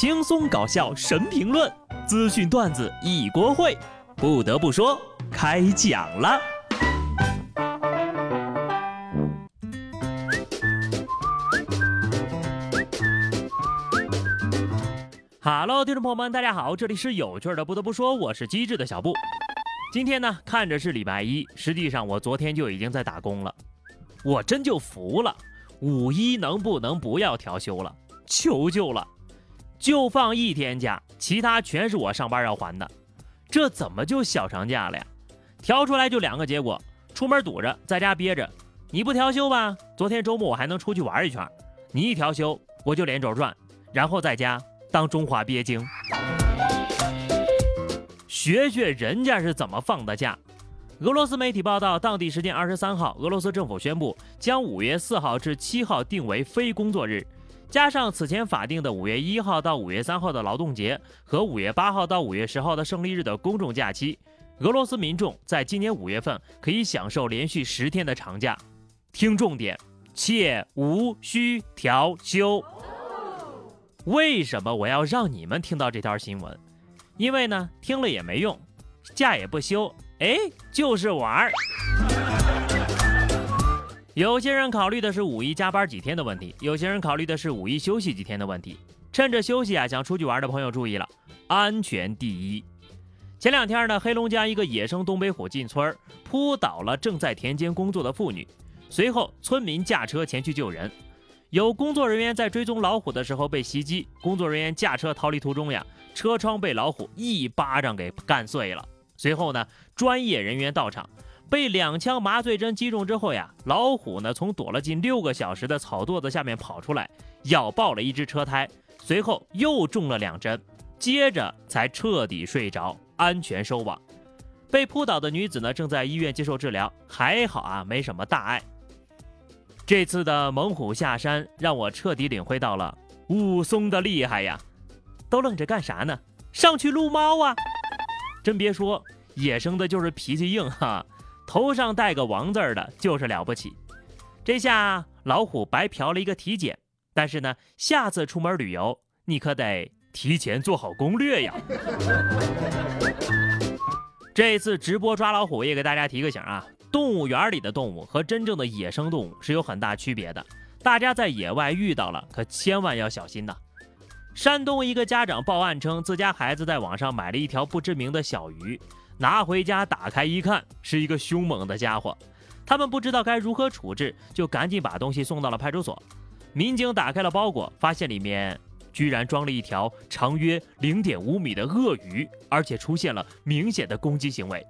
轻松搞笑神评论，资讯段子一锅烩。不得不说，开讲了。Hello，听众朋友们，大家好，这里是有趣的。不得不说，我是机智的小布。今天呢，看着是礼拜一，实际上我昨天就已经在打工了。我真就服了，五一能不能不要调休了？求求了，就放一天假，其他全是我上班要还的。这怎么就小长假了呀？调出来就两个结果：出门堵着，在家憋着。你不调休吧？昨天周末我还能出去玩一圈。你一调休，我就连轴转，然后在家。当中华鳖精，学学人家是怎么放的假。俄罗斯媒体报道，当地时间二十三号，俄罗斯政府宣布将五月四号至七号定为非工作日，加上此前法定的五月一号到五月三号的劳动节和五月八号到五月十号的胜利日的公众假期，俄罗斯民众在今年五月份可以享受连续十天的长假。听重点，切无需调休。为什么我要让你们听到这条新闻？因为呢，听了也没用，假也不休，哎，就是玩儿。有些人考虑的是五一加班几天的问题，有些人考虑的是五一休息几天的问题。趁着休息啊，想出去玩的朋友注意了，安全第一。前两天呢，黑龙江一个野生东北虎进村，扑倒了正在田间工作的妇女，随后村民驾车前去救人。有工作人员在追踪老虎的时候被袭击，工作人员驾车逃离途中呀，车窗被老虎一巴掌给干碎了。随后呢，专业人员到场，被两枪麻醉针击中之后呀，老虎呢从躲了近六个小时的草垛子下面跑出来，咬爆了一只车胎，随后又中了两针，接着才彻底睡着，安全收网。被扑倒的女子呢正在医院接受治疗，还好啊，没什么大碍。这次的猛虎下山，让我彻底领会到了武松的厉害呀！都愣着干啥呢？上去撸猫啊！真别说，野生的就是脾气硬哈，头上带个王字儿的，就是了不起。这下老虎白嫖了一个体检，但是呢，下次出门旅游，你可得提前做好攻略呀。这次直播抓老虎，也给大家提个醒啊。动物园里的动物和真正的野生动物是有很大区别的，大家在野外遇到了可千万要小心呐。山东一个家长报案称，自家孩子在网上买了一条不知名的小鱼，拿回家打开一看，是一个凶猛的家伙。他们不知道该如何处置，就赶紧把东西送到了派出所。民警打开了包裹，发现里面居然装了一条长约零点五米的鳄鱼，而且出现了明显的攻击行为。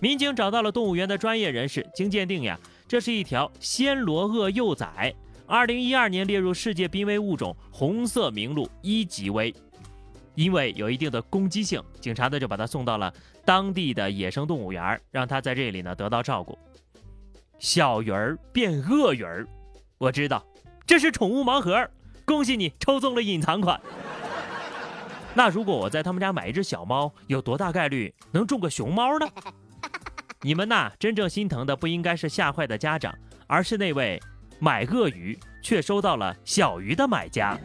民警找到了动物园的专业人士，经鉴定呀，这是一条暹罗鳄幼崽，二零一二年列入世界濒危物种红色名录一级危。因为有一定的攻击性，警察呢就把他送到了当地的野生动物园，让他在这里呢得到照顾。小鱼儿变鳄鱼儿，我知道这是宠物盲盒，恭喜你抽中了隐藏款。那如果我在他们家买一只小猫，有多大概率能中个熊猫呢？你们呐，真正心疼的不应该是吓坏的家长，而是那位买鳄鱼却收到了小鱼的买家。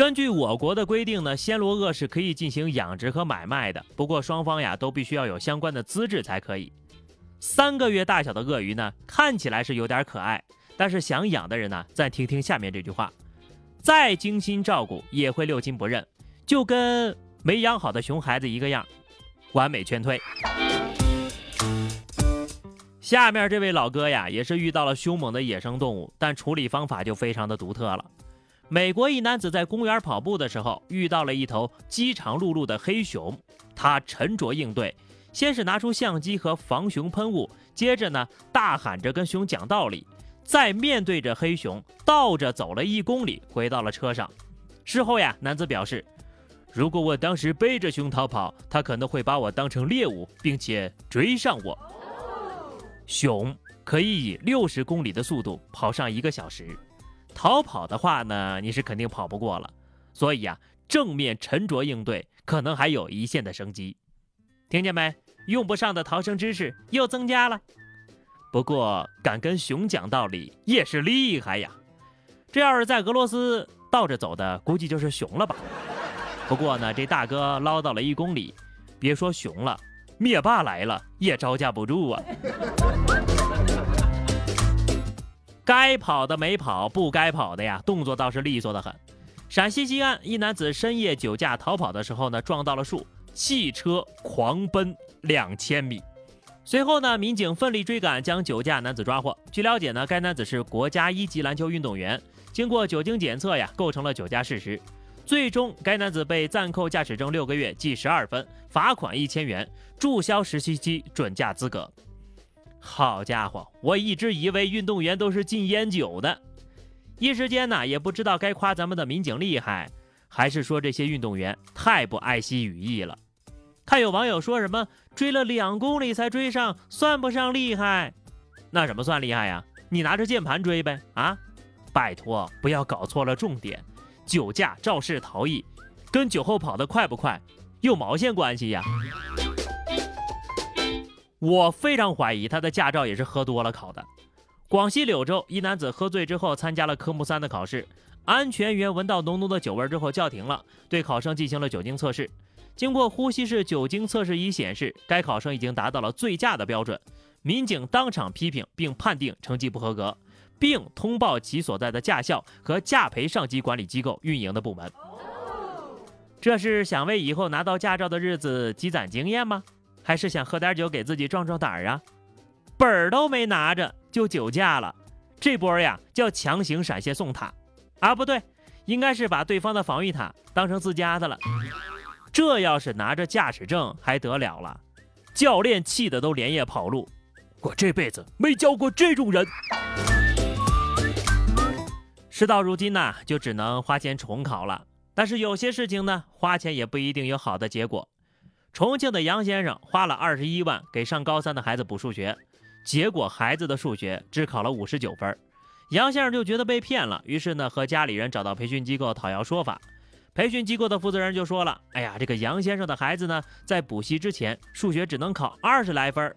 根据我国的规定呢，暹罗鳄是可以进行养殖和买卖的，不过双方呀都必须要有相关的资质才可以。三个月大小的鳄鱼呢，看起来是有点可爱，但是想养的人呢，再听听下面这句话：再精心照顾也会六亲不认，就跟没养好的熊孩子一个样。完美劝退。下面这位老哥呀，也是遇到了凶猛的野生动物，但处理方法就非常的独特了。美国一男子在公园跑步的时候，遇到了一头饥肠辘辘的黑熊，他沉着应对，先是拿出相机和防熊喷雾，接着呢大喊着跟熊讲道理，再面对着黑熊倒着走了一公里，回到了车上。事后呀，男子表示。如果我当时背着熊逃跑，他可能会把我当成猎物，并且追上我。熊可以以六十公里的速度跑上一个小时，逃跑的话呢，你是肯定跑不过了。所以啊，正面沉着应对，可能还有一线的生机。听见没？用不上的逃生知识又增加了。不过敢跟熊讲道理也是厉害呀。这要是在俄罗斯，倒着走的估计就是熊了吧。不过呢，这大哥唠叨了一公里，别说熊了，灭霸来了也招架不住啊。该跑的没跑，不该跑的呀，动作倒是利索的很。陕西西安一男子深夜酒驾逃跑的时候呢，撞到了树，汽车狂奔两千米。随后呢，民警奋力追赶，将酒驾男子抓获。据了解呢，该男子是国家一级篮球运动员，经过酒精检测呀，构成了酒驾事实。最终，该男子被暂扣驾驶证六个月，记十二分，罚款一千元，注销实习期准驾资格。好家伙，我一直以为运动员都是禁烟酒的，一时间呢，也不知道该夸咱们的民警厉害，还是说这些运动员太不爱惜羽翼了。看有网友说什么追了两公里才追上，算不上厉害，那什么算厉害呀？你拿着键盘追呗啊！拜托，不要搞错了重点，酒驾肇事逃逸，跟酒后跑得快不快有毛线关系呀？我非常怀疑他的驾照也是喝多了考的。广西柳州一男子喝醉之后参加了科目三的考试，安全员闻到浓浓的酒味之后叫停了，对考生进行了酒精测试。经过呼吸式酒精测试仪显示，该考生已经达到了醉驾的标准。民警当场批评并判定成绩不合格，并通报其所在的驾校和驾培上级管理机构运营的部门。这是想为以后拿到驾照的日子积攒经验吗？还是想喝点酒给自己壮壮胆儿啊？本儿都没拿着就酒驾了，这波呀叫强行闪现送塔啊？不对，应该是把对方的防御塔当成自家的了。这要是拿着驾驶证还得了了？教练气得都连夜跑路。我这辈子没教过这种人。事到如今呢，就只能花钱重考了。但是有些事情呢，花钱也不一定有好的结果。重庆的杨先生花了二十一万给上高三的孩子补数学，结果孩子的数学只考了五十九分。杨先生就觉得被骗了，于是呢和家里人找到培训机构讨要说法。培训机构的负责人就说了：“哎呀，这个杨先生的孩子呢，在补习之前数学只能考二十来分，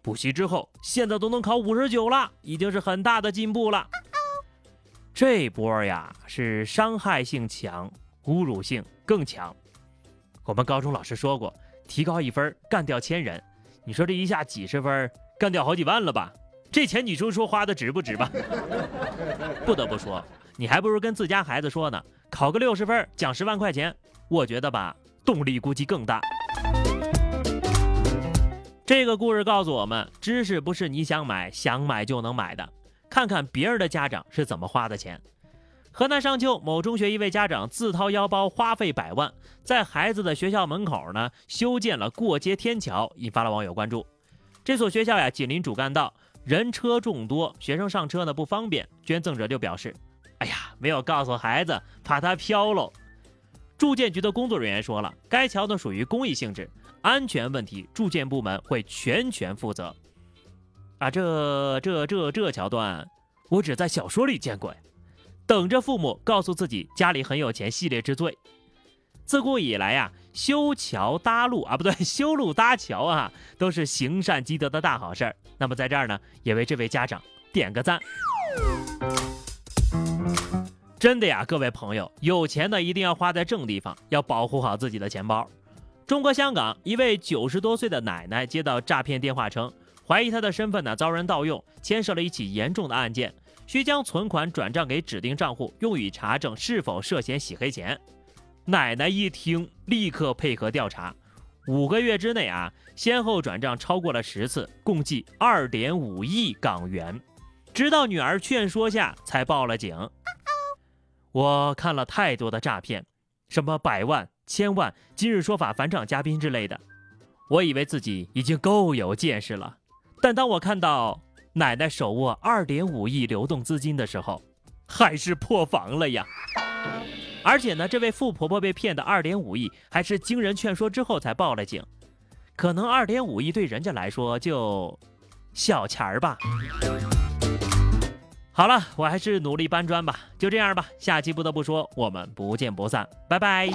补习之后现在都能考五十九了，已经是很大的进步了。这波呀是伤害性强，侮辱性更强。我们高中老师说过。”提高一分干掉千人，你说这一下几十分干掉好几万了吧？这钱你说说花的值不值吧？不得不说，你还不如跟自家孩子说呢，考个六十分奖十万块钱，我觉得吧，动力估计更大。这个故事告诉我们，知识不是你想买想买就能买的，看看别人的家长是怎么花的钱。河南商丘某中学一位家长自掏腰包花费百万，在孩子的学校门口呢修建了过街天桥，引发了网友关注。这所学校呀紧邻主干道，人车众多，学生上车呢不方便。捐赠者就表示：“哎呀，没有告诉孩子，怕他飘喽。”住建局的工作人员说了，该桥呢属于公益性质，安全问题住建部门会全权负责。啊，这这这这桥段，我只在小说里见过呀。等着父母告诉自己家里很有钱系列之最。自古以来呀，修桥搭路啊，不对，修路搭桥啊，都是行善积德的大好事儿。那么在这儿呢，也为这位家长点个赞。真的呀，各位朋友，有钱的一定要花在正地方，要保护好自己的钱包。中国香港一位九十多岁的奶奶接到诈骗电话称，怀疑她的身份呢遭人盗用，牵涉了一起严重的案件。需将存款转账给指定账户，用于查证是否涉嫌洗黑钱。奶奶一听，立刻配合调查。五个月之内啊，先后转账超过了十次，共计二点五亿港元。直到女儿劝说下，才报了警。我看了太多的诈骗，什么百万、千万、今日说法返场嘉宾之类的，我以为自己已经够有见识了。但当我看到……奶奶手握二点五亿流动资金的时候，还是破防了呀！而且呢，这位富婆婆被骗的二点五亿，还是经人劝说之后才报了警。可能二点五亿对人家来说就小钱儿吧。好了，我还是努力搬砖吧。就这样吧，下期不得不说，我们不见不散，拜拜。